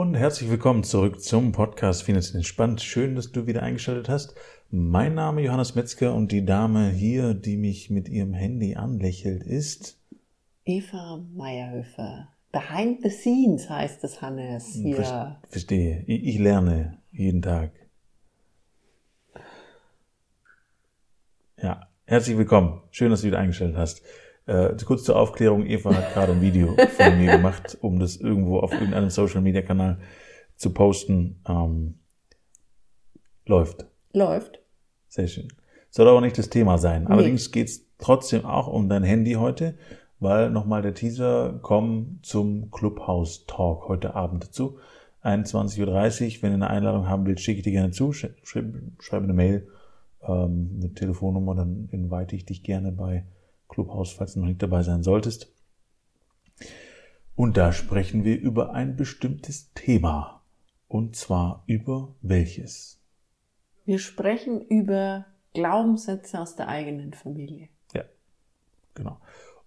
und herzlich willkommen zurück zum Podcast Finanziell entspannt. Schön, dass du wieder eingeschaltet hast. Mein Name Johannes Metzger und die Dame hier, die mich mit ihrem Handy anlächelt, ist Eva Meyerhöfer. Behind the scenes heißt es, Hannes. Hier. Verstehe. Ich, ich lerne jeden Tag. Ja, herzlich willkommen. Schön, dass du wieder eingeschaltet hast. Äh, kurz zur Aufklärung, Eva hat gerade ein Video von mir gemacht, um das irgendwo auf irgendeinem Social Media Kanal zu posten. Ähm, läuft. Läuft. Sehr schön. Soll aber nicht das Thema sein. Nee. Allerdings geht's trotzdem auch um dein Handy heute, weil nochmal der Teaser, komm zum Clubhouse Talk heute Abend dazu. 21.30 Uhr. Wenn du eine Einladung haben willst, schicke ich dir gerne zu. Schreib, schreib eine Mail ähm, mit Telefonnummer, dann invite ich dich gerne bei Clubhouse, falls du noch nicht dabei sein solltest. Und da sprechen wir über ein bestimmtes Thema. Und zwar über welches? Wir sprechen über Glaubenssätze aus der eigenen Familie. Ja, genau.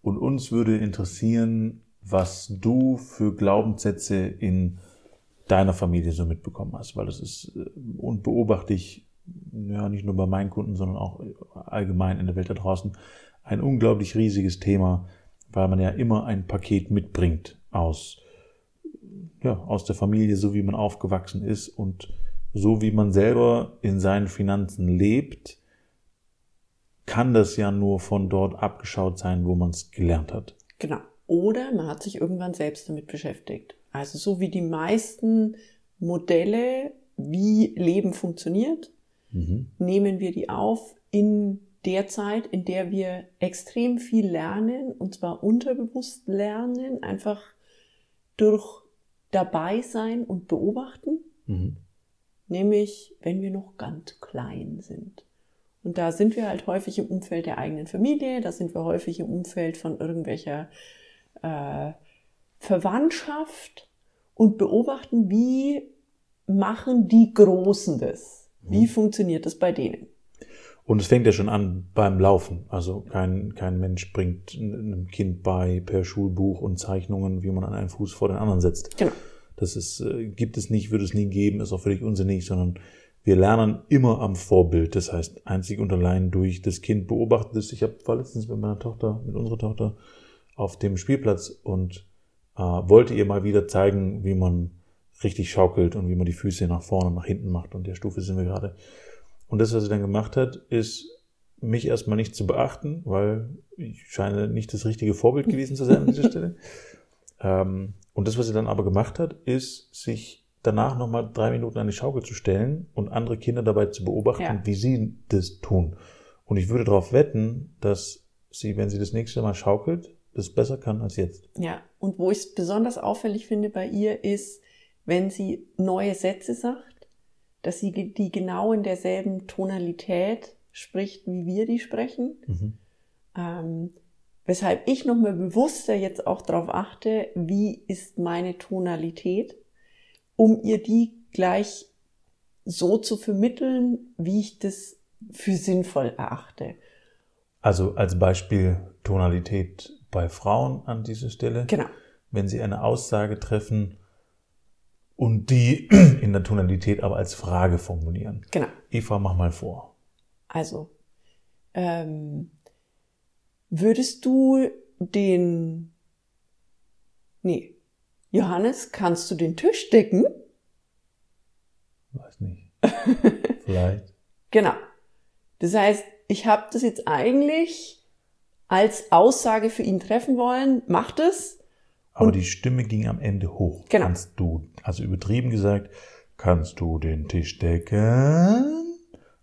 Und uns würde interessieren, was du für Glaubenssätze in deiner Familie so mitbekommen hast, weil das ist äh, und beobachte ich ja nicht nur bei meinen Kunden, sondern auch allgemein in der Welt da draußen ein unglaublich riesiges Thema, weil man ja immer ein Paket mitbringt aus, ja, aus der Familie, so wie man aufgewachsen ist und so wie man selber in seinen Finanzen lebt, kann das ja nur von dort abgeschaut sein, wo man es gelernt hat. Genau. Oder man hat sich irgendwann selbst damit beschäftigt. Also so wie die meisten Modelle, wie Leben funktioniert, mhm. nehmen wir die auf in der Zeit, in der wir extrem viel lernen, und zwar unterbewusst lernen, einfach durch dabei sein und beobachten, mhm. nämlich wenn wir noch ganz klein sind. Und da sind wir halt häufig im Umfeld der eigenen Familie, da sind wir häufig im Umfeld von irgendwelcher äh, Verwandtschaft und beobachten, wie machen die Großen das? Wie mhm. funktioniert das bei denen? Und es fängt ja schon an beim Laufen. Also kein, kein Mensch bringt einem Kind bei per Schulbuch und Zeichnungen, wie man an einen Fuß vor den anderen setzt. Genau. Das ist, äh, gibt es nicht, wird es nie geben, ist auch völlig unsinnig, sondern wir lernen immer am Vorbild. Das heißt, einzig und allein durch das Kind beobachtet es. Ich habe war letztens mit meiner Tochter, mit unserer Tochter auf dem Spielplatz und äh, wollte ihr mal wieder zeigen, wie man richtig schaukelt und wie man die Füße nach vorne und nach hinten macht. Und der Stufe sind wir gerade. Und das, was sie dann gemacht hat, ist, mich erstmal nicht zu beachten, weil ich scheine nicht das richtige Vorbild gewesen zu sein an dieser Stelle. Ähm, und das, was sie dann aber gemacht hat, ist, sich danach nochmal drei Minuten an die Schaukel zu stellen und andere Kinder dabei zu beobachten, ja. wie sie das tun. Und ich würde darauf wetten, dass sie, wenn sie das nächste Mal schaukelt, das besser kann als jetzt. Ja, und wo ich es besonders auffällig finde bei ihr ist, wenn sie neue Sätze sagt, dass sie die genau in derselben Tonalität spricht, wie wir die sprechen. Mhm. Ähm, weshalb ich nochmal bewusster jetzt auch darauf achte, wie ist meine Tonalität, um ihr die gleich so zu vermitteln, wie ich das für sinnvoll erachte. Also als Beispiel Tonalität bei Frauen an dieser Stelle. Genau. Wenn sie eine Aussage treffen, und die in der Tonalität aber als Frage formulieren. Genau. Eva, mach mal vor. Also, ähm, würdest du den, nee, Johannes, kannst du den Tisch decken? Weiß nicht. Vielleicht. Genau. Das heißt, ich habe das jetzt eigentlich als Aussage für ihn treffen wollen, macht es, aber und die Stimme ging am Ende hoch. Genau. Kannst du, also übertrieben gesagt, kannst du den Tisch decken?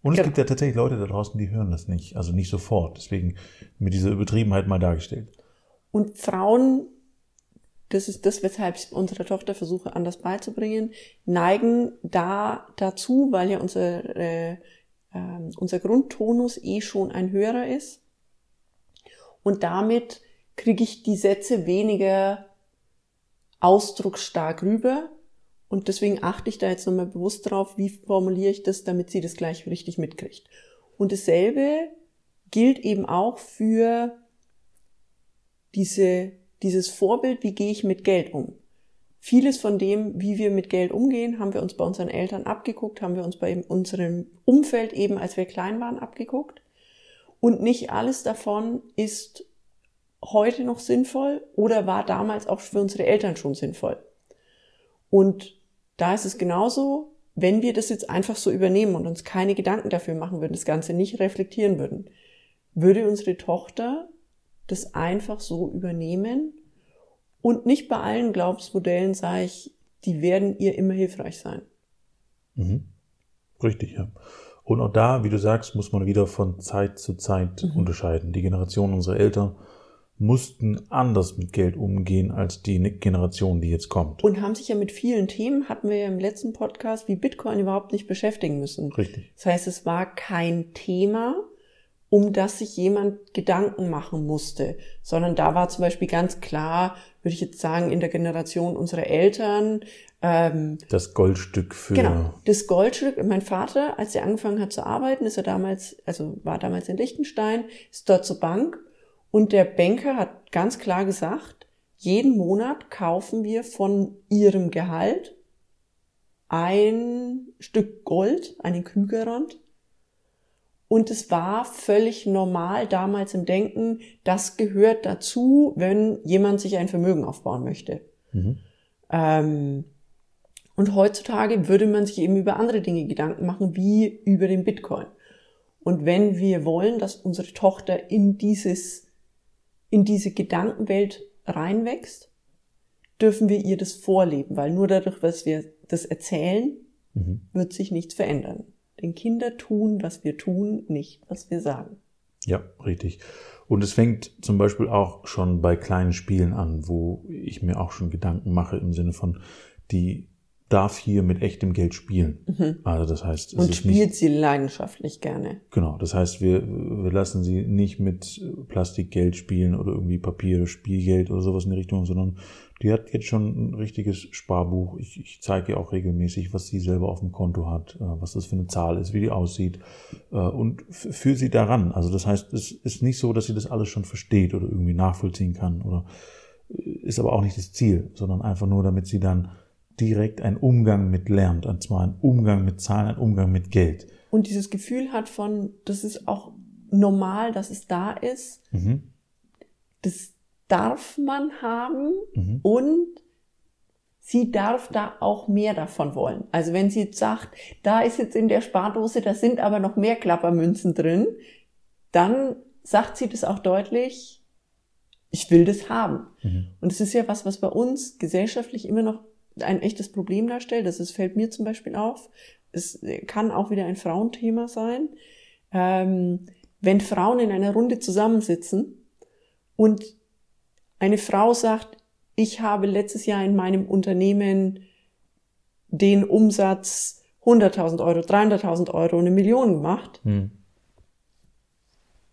Und es genau. gibt ja tatsächlich Leute da draußen, die hören das nicht, also nicht sofort. Deswegen mit dieser Übertriebenheit mal dargestellt. Und Frauen, das ist das, weshalb ich unserer Tochter versuche, anders beizubringen, neigen da dazu, weil ja unser, äh, äh, unser Grundtonus eh schon ein höherer ist. Und damit kriege ich die Sätze weniger ausdrucksstark rüber. Und deswegen achte ich da jetzt nochmal bewusst drauf, wie formuliere ich das, damit sie das gleich richtig mitkriegt. Und dasselbe gilt eben auch für diese, dieses Vorbild, wie gehe ich mit Geld um. Vieles von dem, wie wir mit Geld umgehen, haben wir uns bei unseren Eltern abgeguckt, haben wir uns bei unserem Umfeld eben, als wir klein waren, abgeguckt. Und nicht alles davon ist heute noch sinnvoll oder war damals auch für unsere Eltern schon sinnvoll. Und da ist es genauso, wenn wir das jetzt einfach so übernehmen und uns keine Gedanken dafür machen würden, das Ganze nicht reflektieren würden, würde unsere Tochter das einfach so übernehmen und nicht bei allen Glaubensmodellen sage ich, die werden ihr immer hilfreich sein. Mhm. Richtig, ja. Und auch da, wie du sagst, muss man wieder von Zeit zu Zeit mhm. unterscheiden. Die Generation unserer Eltern mussten anders mit Geld umgehen als die Generation, die jetzt kommt. Und haben sich ja mit vielen Themen, hatten wir ja im letzten Podcast, wie Bitcoin überhaupt nicht beschäftigen müssen. Richtig. Das heißt, es war kein Thema, um das sich jemand Gedanken machen musste, sondern da war zum Beispiel ganz klar, würde ich jetzt sagen, in der Generation unserer Eltern. Ähm, das Goldstück für. Genau, das Goldstück. Mein Vater, als er angefangen hat zu arbeiten, ist er damals, also war damals in Liechtenstein, ist dort zur Bank und der Banker hat ganz klar gesagt, jeden Monat kaufen wir von ihrem Gehalt ein Stück Gold, einen Kügerand. Und es war völlig normal damals im Denken, das gehört dazu, wenn jemand sich ein Vermögen aufbauen möchte. Mhm. Ähm, und heutzutage würde man sich eben über andere Dinge Gedanken machen, wie über den Bitcoin. Und wenn wir wollen, dass unsere Tochter in dieses in diese Gedankenwelt reinwächst, dürfen wir ihr das vorleben, weil nur dadurch, dass wir das erzählen, mhm. wird sich nichts verändern. Denn Kinder tun, was wir tun, nicht, was wir sagen. Ja, richtig. Und es fängt zum Beispiel auch schon bei kleinen Spielen an, wo ich mir auch schon Gedanken mache im Sinne von, die darf hier mit echtem Geld spielen. Mhm. Also das heißt, und spielt nicht, sie leidenschaftlich gerne. Genau, das heißt, wir, wir lassen sie nicht mit Plastikgeld spielen oder irgendwie Papier, Spielgeld oder sowas in die Richtung, sondern die hat jetzt schon ein richtiges Sparbuch. Ich, ich zeige ihr auch regelmäßig, was sie selber auf dem Konto hat, äh, was das für eine Zahl ist, wie die aussieht äh, und führe sie daran. Also das heißt, es ist nicht so, dass sie das alles schon versteht oder irgendwie nachvollziehen kann oder äh, ist aber auch nicht das Ziel, sondern einfach nur, damit sie dann direkt einen Umgang mit lernt, und zwar einen Umgang mit Zahlen, einen Umgang mit Geld. Und dieses Gefühl hat von, das ist auch normal, dass es da ist. Mhm. Das darf man haben mhm. und sie darf da auch mehr davon wollen. Also wenn sie jetzt sagt, da ist jetzt in der Spardose, da sind aber noch mehr Klappermünzen drin, dann sagt sie das auch deutlich, ich will das haben. Mhm. Und es ist ja was, was bei uns gesellschaftlich immer noch ein echtes Problem darstellt. Das ist, fällt mir zum Beispiel auf. Es kann auch wieder ein Frauenthema sein. Ähm, wenn Frauen in einer Runde zusammensitzen und eine Frau sagt, ich habe letztes Jahr in meinem Unternehmen den Umsatz 100.000 Euro, 300.000 Euro, eine Million gemacht, hm.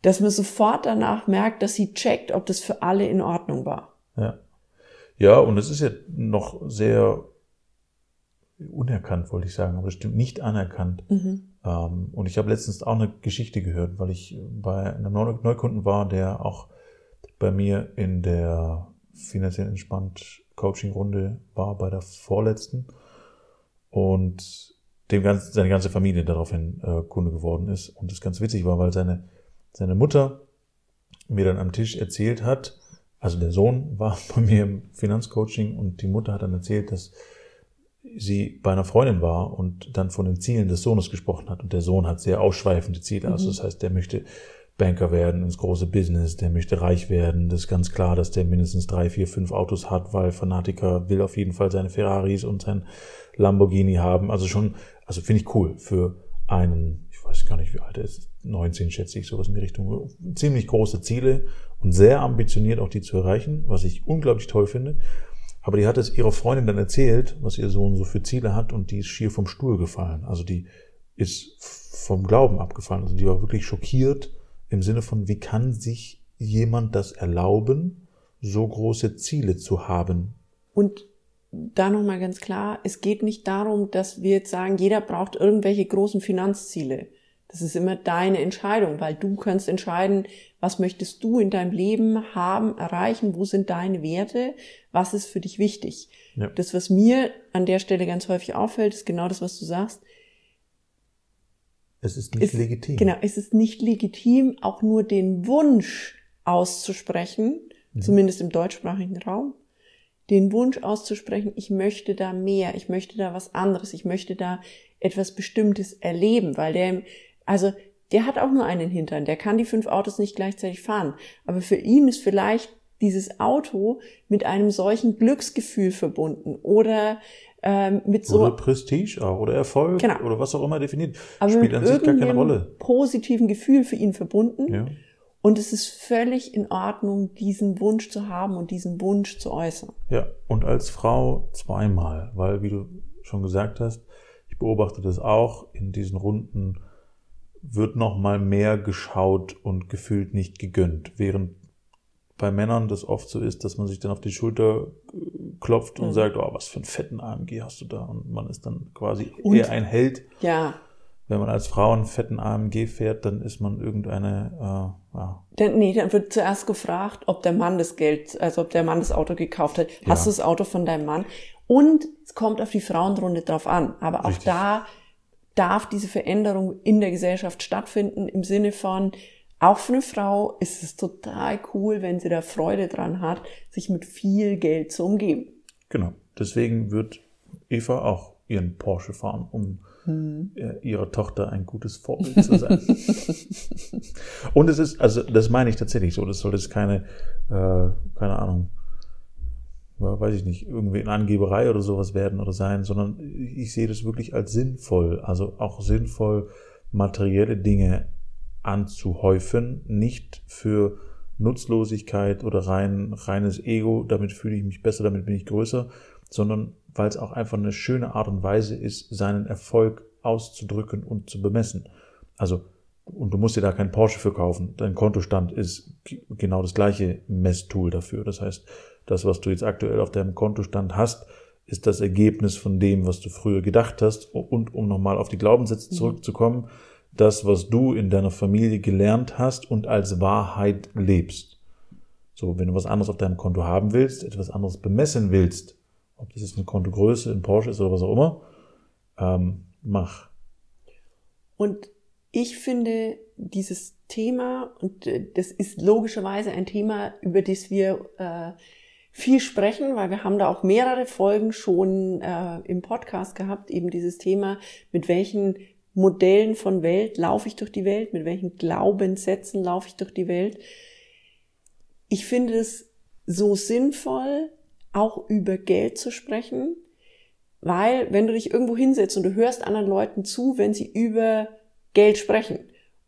dass man sofort danach merkt, dass sie checkt, ob das für alle in Ordnung war. Ja. Ja, und es ist ja noch sehr unerkannt, wollte ich sagen, aber stimmt nicht anerkannt. Mhm. Ähm, und ich habe letztens auch eine Geschichte gehört, weil ich bei einem Neukunden war, der auch bei mir in der finanziell entspannt Coaching-Runde war, bei der vorletzten. Und dem ganzen, seine ganze Familie daraufhin äh, Kunde geworden ist. Und das ganz witzig war, weil seine, seine Mutter mir dann am Tisch erzählt hat, also der Sohn war bei mir im Finanzcoaching und die Mutter hat dann erzählt, dass sie bei einer Freundin war und dann von den Zielen des Sohnes gesprochen hat. Und der Sohn hat sehr ausschweifende Ziele. Also mhm. das heißt, der möchte Banker werden, ins große Business, der möchte reich werden. Das ist ganz klar, dass der mindestens drei, vier, fünf Autos hat, weil Fanatiker will auf jeden Fall seine Ferraris und sein Lamborghini haben. Also schon, also finde ich cool für einen, ich weiß gar nicht, wie alt er ist, 19 schätze ich, sowas in die Richtung. Ziemlich große Ziele und sehr ambitioniert auch die zu erreichen, was ich unglaublich toll finde. Aber die hat es ihrer Freundin dann erzählt, was ihr Sohn so für Ziele hat und die ist schier vom Stuhl gefallen. Also die ist vom Glauben abgefallen. Also die war wirklich schockiert im Sinne von, wie kann sich jemand das erlauben, so große Ziele zu haben? Und da nochmal ganz klar, es geht nicht darum, dass wir jetzt sagen, jeder braucht irgendwelche großen Finanzziele. Das ist immer deine Entscheidung, weil du kannst entscheiden, was möchtest du in deinem Leben haben, erreichen, wo sind deine Werte, was ist für dich wichtig. Ja. Das, was mir an der Stelle ganz häufig auffällt, ist genau das, was du sagst. Es ist nicht ist, legitim. Genau, es ist nicht legitim, auch nur den Wunsch auszusprechen, mhm. zumindest im deutschsprachigen Raum, den Wunsch auszusprechen, ich möchte da mehr, ich möchte da was anderes, ich möchte da etwas Bestimmtes erleben, weil der, also der hat auch nur einen Hintern, der kann die fünf Autos nicht gleichzeitig fahren. Aber für ihn ist vielleicht dieses Auto mit einem solchen Glücksgefühl verbunden oder ähm, mit so oder Prestige auch oder Erfolg genau. oder was auch immer definiert aber spielt an sich gar keine Rolle positiven Gefühl für ihn verbunden ja. und es ist völlig in Ordnung diesen Wunsch zu haben und diesen Wunsch zu äußern ja und als Frau zweimal weil wie du schon gesagt hast ich beobachte das auch in diesen Runden wird noch mal mehr geschaut und gefühlt nicht gegönnt während bei Männern das oft so ist, dass man sich dann auf die Schulter äh, klopft und mhm. sagt, oh, was für einen fetten AMG hast du da? Und man ist dann quasi und, eher ein Held. Ja. Wenn man als Frau einen fetten AMG fährt, dann ist man irgendeine, äh, ja. Dann, nee, dann wird zuerst gefragt, ob der Mann das Geld, also ob der Mann das Auto gekauft hat. Hast ja. du das Auto von deinem Mann? Und es kommt auf die Frauenrunde drauf an. Aber auch Richtig. da darf diese Veränderung in der Gesellschaft stattfinden im Sinne von, auch für eine Frau ist es total cool, wenn sie da Freude dran hat, sich mit viel Geld zu umgeben. Genau. Deswegen wird Eva auch ihren Porsche fahren, um hm. ihrer Tochter ein gutes Vorbild zu sein. Und es ist, also das meine ich tatsächlich so, das soll jetzt keine, äh, keine Ahnung, weiß ich nicht, irgendwie eine Angeberei oder sowas werden oder sein, sondern ich sehe das wirklich als sinnvoll, also auch sinnvoll, materielle Dinge anzuhäufen, nicht für Nutzlosigkeit oder rein, reines Ego, damit fühle ich mich besser, damit bin ich größer, sondern weil es auch einfach eine schöne Art und Weise ist, seinen Erfolg auszudrücken und zu bemessen. Also, und du musst dir da kein Porsche für kaufen. Dein Kontostand ist genau das gleiche Messtool dafür. Das heißt, das, was du jetzt aktuell auf deinem Kontostand hast, ist das Ergebnis von dem, was du früher gedacht hast. Und um nochmal auf die Glaubenssätze mhm. zurückzukommen, das, was du in deiner Familie gelernt hast und als Wahrheit lebst. So, wenn du was anderes auf deinem Konto haben willst, etwas anderes bemessen willst, ob das jetzt eine Kontogröße, ein Porsche ist oder was auch immer, ähm, mach. Und ich finde dieses Thema, und äh, das ist logischerweise ein Thema, über das wir äh, viel sprechen, weil wir haben da auch mehrere Folgen schon äh, im Podcast gehabt, eben dieses Thema, mit welchen Modellen von Welt laufe ich durch die Welt, mit welchen Glaubenssätzen laufe ich durch die Welt. Ich finde es so sinnvoll, auch über Geld zu sprechen, weil wenn du dich irgendwo hinsetzt und du hörst anderen Leuten zu, wenn sie über Geld sprechen,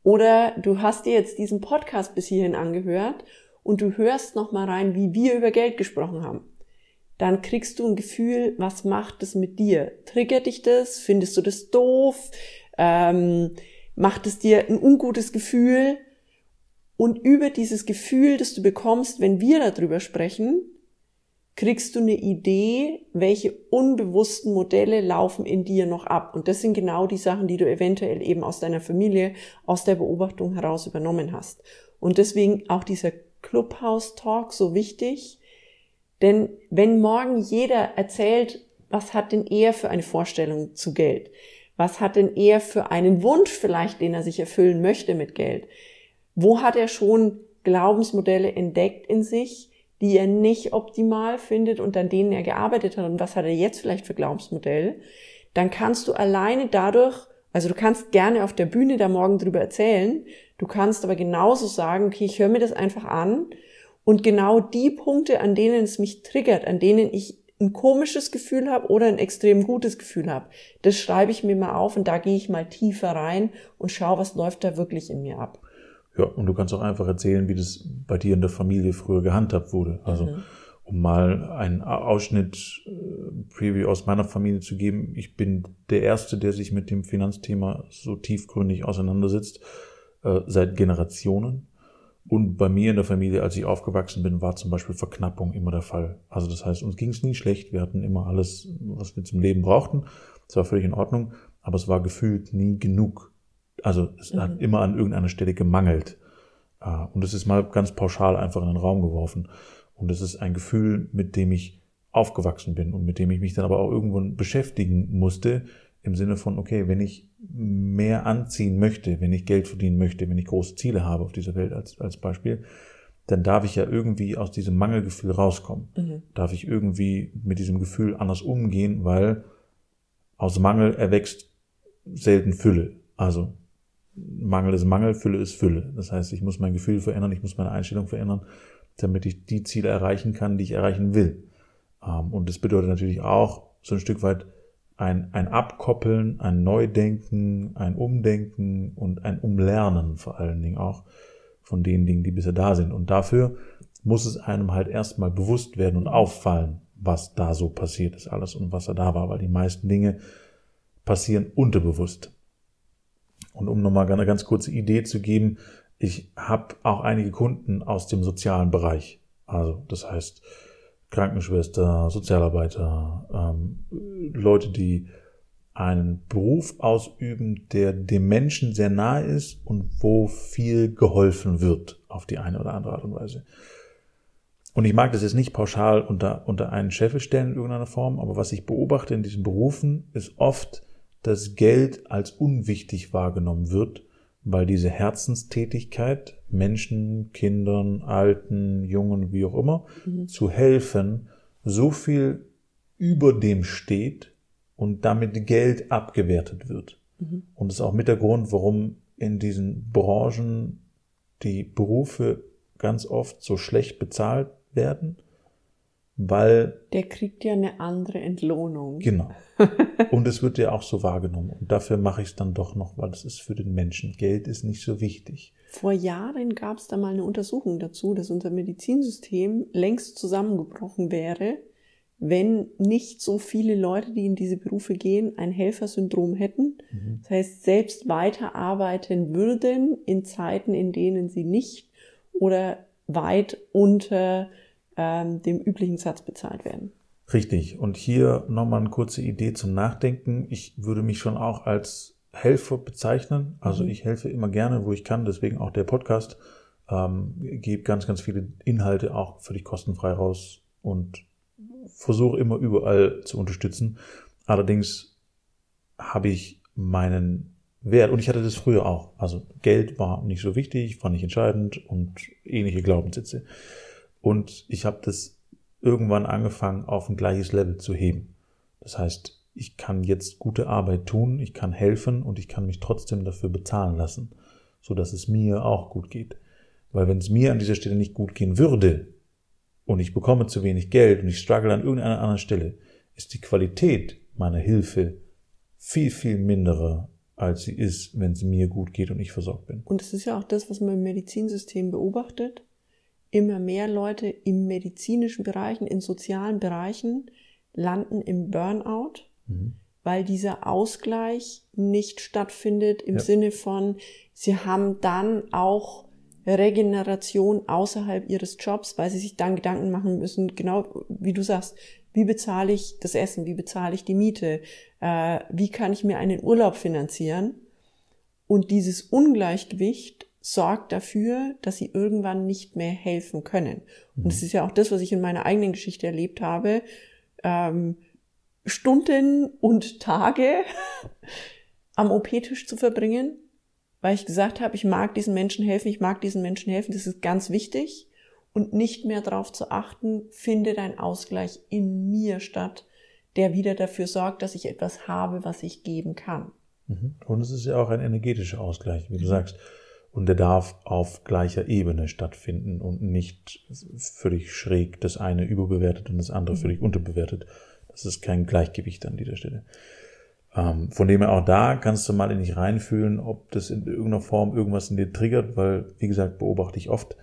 oder du hast dir jetzt diesen Podcast bis hierhin angehört und du hörst noch mal rein, wie wir über Geld gesprochen haben, dann kriegst du ein Gefühl, was macht es mit dir? Triggert dich das? Findest du das doof? ähm, macht es dir ein ungutes Gefühl. Und über dieses Gefühl, das du bekommst, wenn wir darüber sprechen, kriegst du eine Idee, welche unbewussten Modelle laufen in dir noch ab. Und das sind genau die Sachen, die du eventuell eben aus deiner Familie, aus der Beobachtung heraus übernommen hast. Und deswegen auch dieser Clubhouse-Talk so wichtig. Denn wenn morgen jeder erzählt, was hat denn er für eine Vorstellung zu Geld? Was hat denn er für einen Wunsch vielleicht, den er sich erfüllen möchte mit Geld? Wo hat er schon Glaubensmodelle entdeckt in sich, die er nicht optimal findet und an denen er gearbeitet hat? Und was hat er jetzt vielleicht für Glaubensmodell? Dann kannst du alleine dadurch, also du kannst gerne auf der Bühne da morgen drüber erzählen, du kannst aber genauso sagen, okay, ich höre mir das einfach an und genau die Punkte, an denen es mich triggert, an denen ich ein komisches Gefühl habe oder ein extrem gutes Gefühl habe. Das schreibe ich mir mal auf und da gehe ich mal tiefer rein und schaue, was läuft da wirklich in mir ab. Ja, und du kannst auch einfach erzählen, wie das bei dir in der Familie früher gehandhabt wurde. Also mhm. um mal einen Ausschnitt äh, Preview aus meiner Familie zu geben. Ich bin der Erste, der sich mit dem Finanzthema so tiefgründig auseinandersetzt, äh, seit Generationen. Und bei mir in der Familie, als ich aufgewachsen bin, war zum Beispiel Verknappung immer der Fall. Also das heißt, uns ging es nie schlecht. Wir hatten immer alles, was wir zum Leben brauchten. Das war völlig in Ordnung. Aber es war gefühlt nie genug. Also es mhm. hat immer an irgendeiner Stelle gemangelt. Äh, und es ist mal ganz pauschal einfach in den Raum geworfen. Und es ist ein Gefühl, mit dem ich aufgewachsen bin und mit dem ich mich dann aber auch irgendwo beschäftigen musste, im Sinne von, okay, wenn ich mehr anziehen möchte, wenn ich Geld verdienen möchte, wenn ich große Ziele habe auf dieser Welt als, als Beispiel, dann darf ich ja irgendwie aus diesem Mangelgefühl rauskommen. Mhm. Darf ich irgendwie mit diesem Gefühl anders umgehen, weil aus Mangel erwächst selten Fülle. Also Mangel ist Mangel, Fülle ist Fülle. Das heißt, ich muss mein Gefühl verändern, ich muss meine Einstellung verändern, damit ich die Ziele erreichen kann, die ich erreichen will. Ähm, und das bedeutet natürlich auch so ein Stück weit ein, ein Abkoppeln, ein Neudenken, ein Umdenken und ein Umlernen vor allen Dingen auch von den Dingen, die bisher da sind. Und dafür muss es einem halt erstmal bewusst werden und auffallen, was da so passiert ist alles und was da da war, weil die meisten Dinge passieren unterbewusst. Und um nochmal eine ganz kurze Idee zu geben, ich habe auch einige Kunden aus dem sozialen Bereich. Also das heißt Krankenschwester, Sozialarbeiter, ähm, Leute, die einen Beruf ausüben, der dem Menschen sehr nahe ist und wo viel geholfen wird auf die eine oder andere Art und Weise. Und ich mag das jetzt nicht pauschal unter, unter einen Scheffel stellen in irgendeiner Form, aber was ich beobachte in diesen Berufen ist oft, dass Geld als unwichtig wahrgenommen wird, weil diese Herzenstätigkeit, Menschen, Kindern, Alten, Jungen, wie auch immer, mhm. zu helfen, so viel über dem steht, und damit Geld abgewertet wird. Mhm. Und das ist auch mit der Grund, warum in diesen Branchen die Berufe ganz oft so schlecht bezahlt werden, weil. Der kriegt ja eine andere Entlohnung. Genau. Und es wird ja auch so wahrgenommen. Und dafür mache ich es dann doch noch, weil es ist für den Menschen. Geld ist nicht so wichtig. Vor Jahren gab es da mal eine Untersuchung dazu, dass unser Medizinsystem längst zusammengebrochen wäre, wenn nicht so viele Leute, die in diese Berufe gehen, ein Helfersyndrom hätten. Mhm. Das heißt, selbst weiterarbeiten würden in Zeiten, in denen sie nicht oder weit unter ähm, dem üblichen Satz bezahlt werden. Richtig. Und hier nochmal eine kurze Idee zum Nachdenken. Ich würde mich schon auch als Helfer bezeichnen. Also mhm. ich helfe immer gerne, wo ich kann. Deswegen auch der Podcast. Ähm, gebe ganz, ganz viele Inhalte auch völlig kostenfrei raus und versuche immer überall zu unterstützen. Allerdings habe ich meinen Wert, und ich hatte das früher auch. Also Geld war nicht so wichtig, war nicht entscheidend und ähnliche Glaubenssätze. Und ich habe das irgendwann angefangen, auf ein gleiches Level zu heben. Das heißt, ich kann jetzt gute Arbeit tun, ich kann helfen und ich kann mich trotzdem dafür bezahlen lassen, so dass es mir auch gut geht. Weil wenn es mir an dieser Stelle nicht gut gehen würde, und ich bekomme zu wenig Geld und ich struggle an irgendeiner anderen Stelle, ist die Qualität meiner Hilfe viel, viel minderer, als sie ist, wenn es mir gut geht und ich versorgt bin. Und das ist ja auch das, was man im Medizinsystem beobachtet. Immer mehr Leute im medizinischen Bereichen, in sozialen Bereichen landen im Burnout, mhm. weil dieser Ausgleich nicht stattfindet im ja. Sinne von, sie haben dann auch Regeneration außerhalb ihres Jobs, weil sie sich dann Gedanken machen müssen, genau wie du sagst, wie bezahle ich das Essen, wie bezahle ich die Miete, äh, wie kann ich mir einen Urlaub finanzieren. Und dieses Ungleichgewicht sorgt dafür, dass sie irgendwann nicht mehr helfen können. Und das ist ja auch das, was ich in meiner eigenen Geschichte erlebt habe. Ähm, Stunden und Tage am OP-Tisch zu verbringen, weil ich gesagt habe, ich mag diesen Menschen helfen, ich mag diesen Menschen helfen, das ist ganz wichtig und nicht mehr darauf zu achten, findet ein Ausgleich in mir statt, der wieder dafür sorgt, dass ich etwas habe, was ich geben kann. Mhm. Und es ist ja auch ein energetischer Ausgleich, wie du mhm. sagst. Und der darf auf gleicher Ebene stattfinden und nicht völlig schräg das eine überbewertet und das andere mhm. völlig unterbewertet. Das ist kein Gleichgewicht an dieser Stelle. Ähm, von dem her auch da kannst du mal in dich reinfühlen, ob das in irgendeiner Form irgendwas in dir triggert, weil, wie gesagt, beobachte ich oft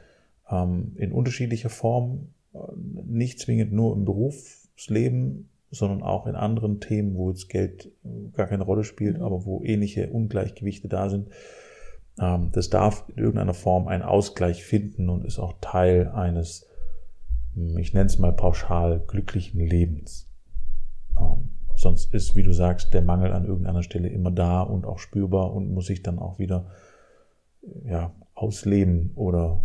ähm, in unterschiedlicher Form, äh, nicht zwingend nur im Berufsleben, sondern auch in anderen Themen, wo jetzt Geld gar keine Rolle spielt, mhm. aber wo ähnliche Ungleichgewichte da sind. Ähm, das darf in irgendeiner Form einen Ausgleich finden und ist auch Teil eines, hm, ich nenne es mal pauschal, glücklichen Lebens. Ähm, Sonst ist, wie du sagst, der Mangel an irgendeiner Stelle immer da und auch spürbar und muss sich dann auch wieder ja, ausleben oder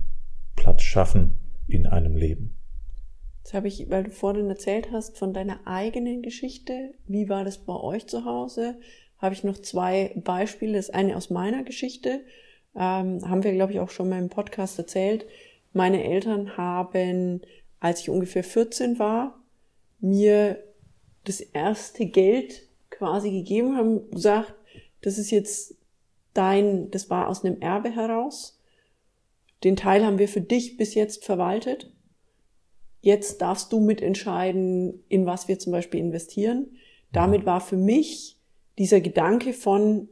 Platz schaffen in einem Leben. Jetzt habe ich, weil du vorhin erzählt hast von deiner eigenen Geschichte, wie war das bei euch zu Hause, habe ich noch zwei Beispiele. Das eine aus meiner Geschichte, ähm, haben wir, glaube ich, auch schon mal im Podcast erzählt. Meine Eltern haben, als ich ungefähr 14 war, mir das erste Geld quasi gegeben, haben gesagt, das ist jetzt dein, das war aus einem Erbe heraus. Den Teil haben wir für dich bis jetzt verwaltet. Jetzt darfst du mitentscheiden, in was wir zum Beispiel investieren. Damit war für mich dieser Gedanke von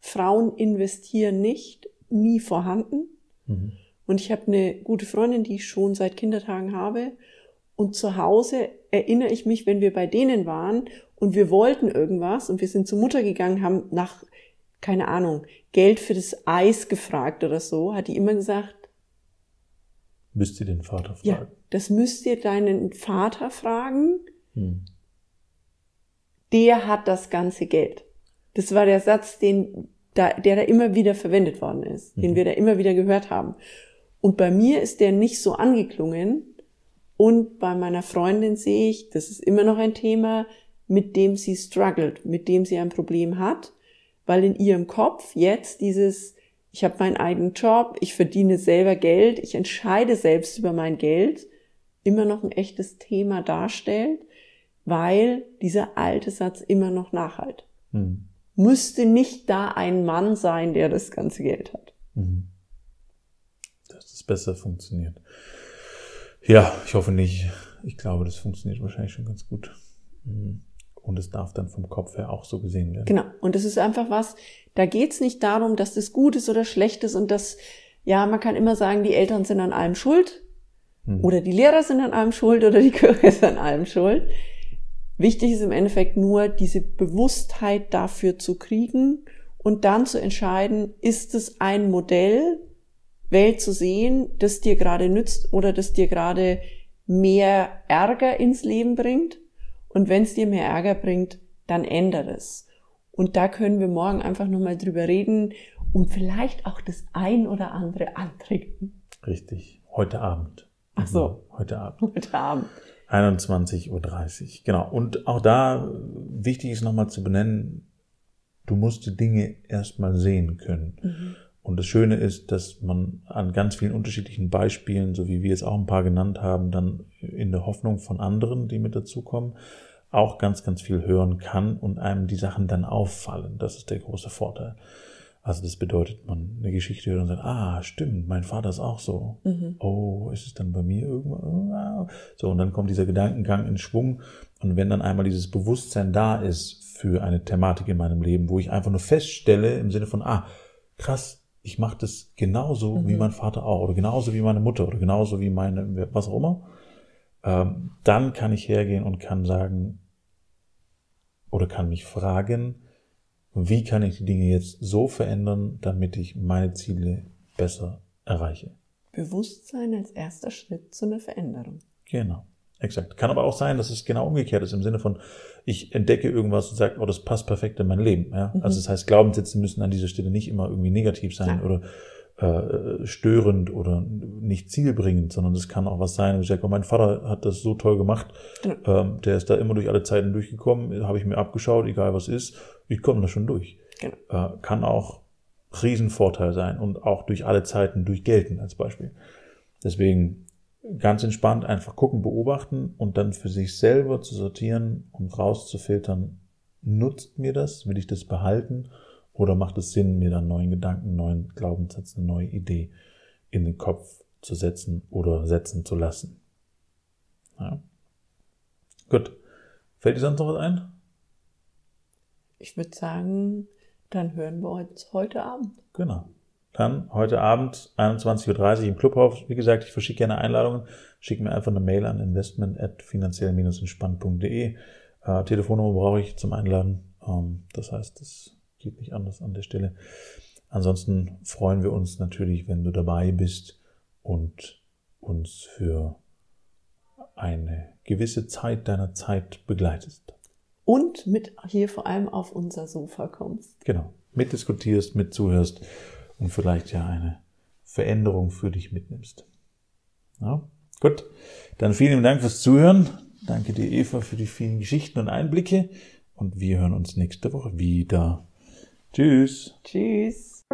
Frauen investieren nicht nie vorhanden. Mhm. Und ich habe eine gute Freundin, die ich schon seit Kindertagen habe. Und zu Hause erinnere ich mich, wenn wir bei denen waren und wir wollten irgendwas und wir sind zur Mutter gegangen, haben nach, keine Ahnung, Geld für das Eis gefragt oder so, hat die immer gesagt, Müsst ihr den Vater fragen? Ja, das müsst ihr deinen Vater fragen. Hm. Der hat das ganze Geld. Das war der Satz, den da, der da immer wieder verwendet worden ist, mhm. den wir da immer wieder gehört haben. Und bei mir ist der nicht so angeklungen. Und bei meiner Freundin sehe ich, das ist immer noch ein Thema, mit dem sie struggelt, mit dem sie ein Problem hat, weil in ihrem Kopf jetzt dieses, ich habe meinen eigenen Job, ich verdiene selber Geld, ich entscheide selbst über mein Geld, immer noch ein echtes Thema darstellt, weil dieser alte Satz immer noch nachhalt. Mhm müsste nicht da ein Mann sein, der das ganze Geld hat. Mhm. Dass das besser funktioniert. Ja, ich hoffe nicht. Ich glaube, das funktioniert wahrscheinlich schon ganz gut. Mhm. Und es darf dann vom Kopf her auch so gesehen werden. Genau. Und es ist einfach was, da geht's nicht darum, dass das gut ist oder schlecht ist und dass, ja, man kann immer sagen, die Eltern sind an allem schuld. Mhm. Oder die Lehrer sind an allem schuld oder die Kirche ist an allem schuld. Wichtig ist im Endeffekt nur, diese Bewusstheit dafür zu kriegen und dann zu entscheiden, ist es ein Modell, Welt zu sehen, das dir gerade nützt oder das dir gerade mehr Ärger ins Leben bringt. Und wenn es dir mehr Ärger bringt, dann ändere es. Und da können wir morgen einfach nochmal drüber reden und vielleicht auch das ein oder andere antrinken. Richtig. Heute Abend. Ach so. Heute Abend. Heute Abend. 21.30 Uhr. Genau. Und auch da wichtig ist nochmal zu benennen, du musst die Dinge erstmal sehen können. Mhm. Und das Schöne ist, dass man an ganz vielen unterschiedlichen Beispielen, so wie wir es auch ein paar genannt haben, dann in der Hoffnung von anderen, die mit dazukommen, auch ganz, ganz viel hören kann und einem die Sachen dann auffallen. Das ist der große Vorteil. Also das bedeutet, man eine Geschichte hört und sagt, ah, stimmt, mein Vater ist auch so. Mhm. Oh, ist es dann bei mir irgendwann? So, und dann kommt dieser Gedankengang in Schwung. Und wenn dann einmal dieses Bewusstsein da ist für eine Thematik in meinem Leben, wo ich einfach nur feststelle im Sinne von, ah, krass, ich mache das genauso mhm. wie mein Vater auch oder genauso wie meine Mutter oder genauso wie meine, was auch immer, ähm, dann kann ich hergehen und kann sagen oder kann mich fragen, wie kann ich die Dinge jetzt so verändern, damit ich meine Ziele besser erreiche. Bewusstsein als erster Schritt zu einer Veränderung. Genau, exakt. Kann aber auch sein, dass es genau umgekehrt ist, im Sinne von, ich entdecke irgendwas und sage, oh, das passt perfekt in mein Leben. Ja? Mhm. Also das heißt, Glaubenssätze müssen an dieser Stelle nicht immer irgendwie negativ sein ja. oder äh, störend oder nicht zielbringend, sondern das kann auch was sein. Ich sage, oh, mein Vater hat das so toll gemacht, ähm, der ist da immer durch alle Zeiten durchgekommen, habe ich mir abgeschaut, egal was ist ich komme da schon durch. Genau. Äh, kann auch Riesenvorteil sein und auch durch alle Zeiten durchgelten als Beispiel. Deswegen ganz entspannt einfach gucken, beobachten und dann für sich selber zu sortieren und rauszufiltern, nutzt mir das, will ich das behalten oder macht es Sinn, mir dann neuen Gedanken, neuen Glaubenssatz, eine neue Idee in den Kopf zu setzen oder setzen zu lassen. Ja. Gut. Fällt dir sonst noch was ein? ich würde sagen, dann hören wir uns heute Abend. Genau. Dann heute Abend 21.30 Uhr im Clubhaus. Wie gesagt, ich verschicke gerne Einladungen. Schicke mir einfach eine Mail an investment.finanziell-entspannt.de. Äh, Telefonnummer brauche ich zum Einladen. Ähm, das heißt, es geht nicht anders an der Stelle. Ansonsten freuen wir uns natürlich, wenn du dabei bist und uns für eine gewisse Zeit deiner Zeit begleitest. und mit hier vor allem auf unser Sofa kommst. Genau. Mitdiskutierst, mitzuhörst und vielleicht ja eine Veränderung für dich mitnimmst. Ja, gut. Dann vielen Dank fürs Zuhören. Danke dir, Eva, für die vielen Geschichten und Einblicke. Und wir hören uns nächste Woche wieder. Tschüss. Tschüss.